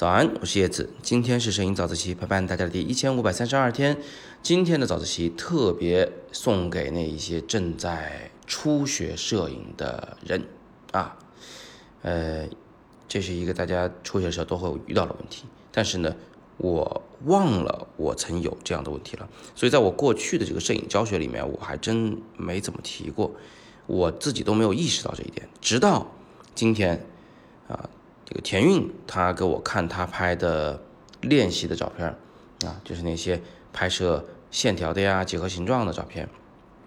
早安，我是叶子。今天是摄影早自习陪伴大家的第一千五百三十二天。今天的早自习特别送给那一些正在初学摄影的人啊，呃，这是一个大家初学的时候都会遇到的问题。但是呢，我忘了我曾有这样的问题了，所以在我过去的这个摄影教学里面，我还真没怎么提过，我自己都没有意识到这一点，直到今天啊。这个田韵他给我看他拍的练习的照片啊，就是那些拍摄线条的呀、几何形状的照片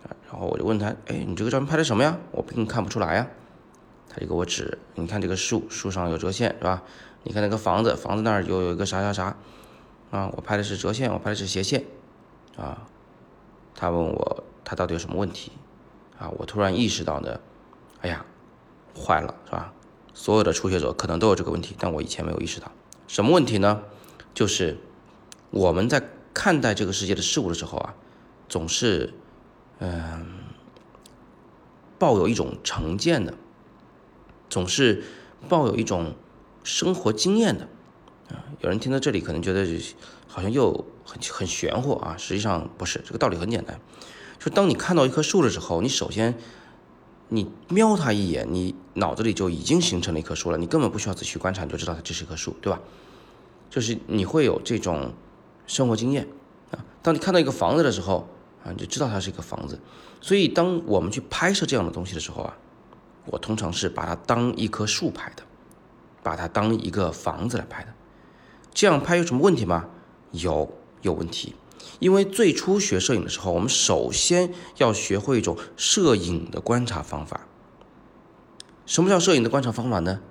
啊。然后我就问他，哎，你这个照片拍的什么呀？我并看不出来呀。他就给我指，你看这个树，树上有折线是吧？你看那个房子，房子那儿又有一个啥啥啥啊？我拍的是折线，我拍的是斜线啊。他问我他到底有什么问题啊？我突然意识到呢，哎呀，坏了是吧？所有的初学者可能都有这个问题，但我以前没有意识到。什么问题呢？就是我们在看待这个世界的事物的时候啊，总是嗯抱有一种成见的，总是抱有一种生活经验的啊。有人听到这里可能觉得好像又很很玄乎啊，实际上不是，这个道理很简单。就当你看到一棵树的时候，你首先。你瞄它一眼，你脑子里就已经形成了一棵树了，你根本不需要仔细观察，你就知道它这是一棵树，对吧？就是你会有这种生活经验啊。当你看到一个房子的时候啊，你就知道它是一个房子。所以当我们去拍摄这样的东西的时候啊，我通常是把它当一棵树拍的，把它当一个房子来拍的。这样拍有什么问题吗？有，有问题。因为最初学摄影的时候，我们首先要学会一种摄影的观察方法。什么叫摄影的观察方法呢？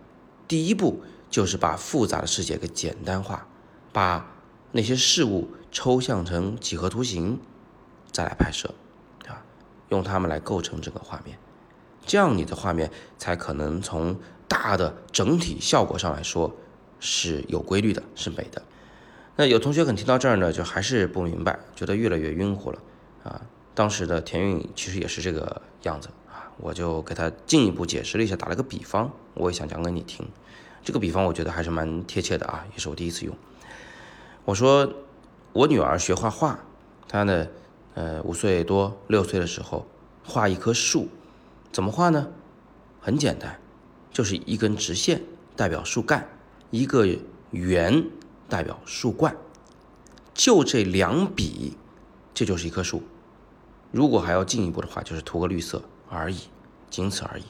第一步就是把复杂的世界给简单化，把那些事物抽象成几何图形，再来拍摄，啊？用它们来构成整个画面，这样你的画面才可能从大的整体效果上来说是有规律的，是美的。那有同学可能听到这儿呢，就还是不明白，觉得越来越晕乎了啊。当时的田韵其实也是这个样子啊，我就给他进一步解释了一下，打了个比方，我也想讲给你听。这个比方我觉得还是蛮贴切的啊，也是我第一次用。我说我女儿学画画，她呢，呃，五岁多六岁的时候画一棵树，怎么画呢？很简单，就是一根直线代表树干，一个圆。代表树冠，就这两笔，这就是一棵树。如果还要进一步的话，就是涂个绿色而已，仅此而已。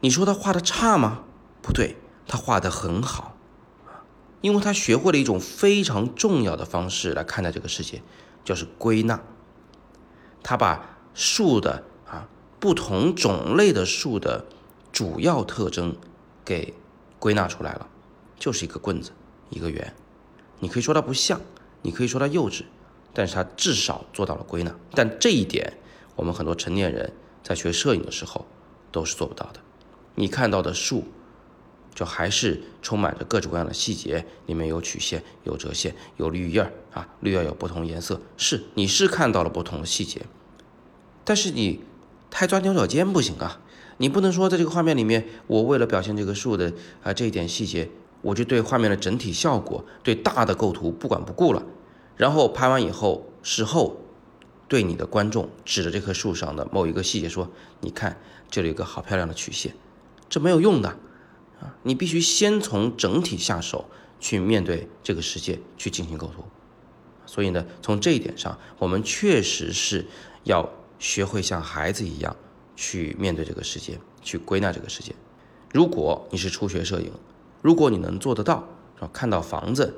你说他画的差吗？不对，他画的很好因为他学会了一种非常重要的方式来看待这个世界，就是归纳。他把树的啊不同种类的树的主要特征给归纳出来了，就是一个棍子。一个圆，你可以说它不像，你可以说它幼稚，但是它至少做到了归纳。但这一点，我们很多成年人在学摄影的时候都是做不到的。你看到的树，就还是充满着各种各样的细节，里面有曲线、有折线、有绿叶儿啊，绿叶有不同颜色，是你是看到了不同的细节，但是你太钻牛角尖不行啊！你不能说在这个画面里面，我为了表现这个树的啊这一点细节。我就对画面的整体效果，对大的构图不管不顾了，然后拍完以后，事后对你的观众指着这棵树上的某一个细节说：“你看，这里有个好漂亮的曲线。”这没有用的啊！你必须先从整体下手去面对这个世界，去进行构图。所以呢，从这一点上，我们确实是要学会像孩子一样去面对这个世界，去归纳这个世界。如果你是初学摄影，如果你能做得到，看到房子，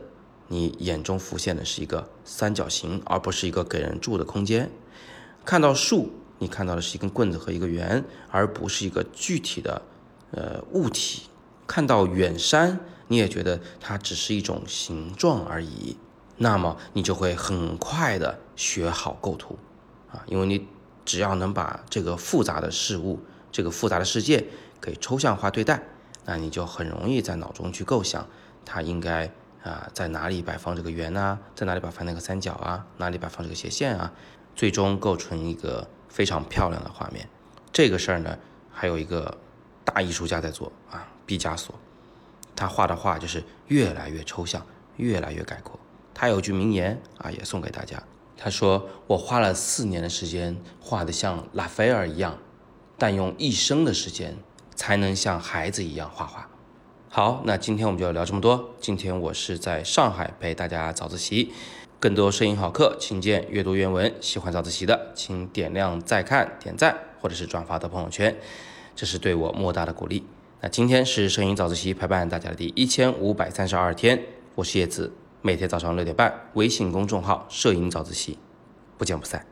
你眼中浮现的是一个三角形，而不是一个给人住的空间；看到树，你看到的是一根棍子和一个圆，而不是一个具体的呃物体；看到远山，你也觉得它只是一种形状而已。那么你就会很快的学好构图啊，因为你只要能把这个复杂的事物、这个复杂的世界给抽象化对待。那你就很容易在脑中去构想，它应该啊在哪里摆放这个圆呢？在哪里摆放那个三角啊？哪里摆放这个斜线啊？最终构成一个非常漂亮的画面。这个事儿呢，还有一个大艺术家在做啊，毕加索。他画的画就是越来越抽象，越来越概括。他有句名言啊，也送给大家。他说：“我花了四年的时间画得像拉斐尔一样，但用一生的时间才能像孩子一样画画。”好，那今天我们就要聊这么多。今天我是在上海陪大家早自习。更多摄影好课，请见阅读原文。喜欢早自习的，请点亮再看、点赞，或者是转发到朋友圈，这是对我莫大的鼓励。那今天是摄影早自习陪伴大家的第一千五百三十二天，我是叶子。每天早上六点半，微信公众号“摄影早自习”，不见不散。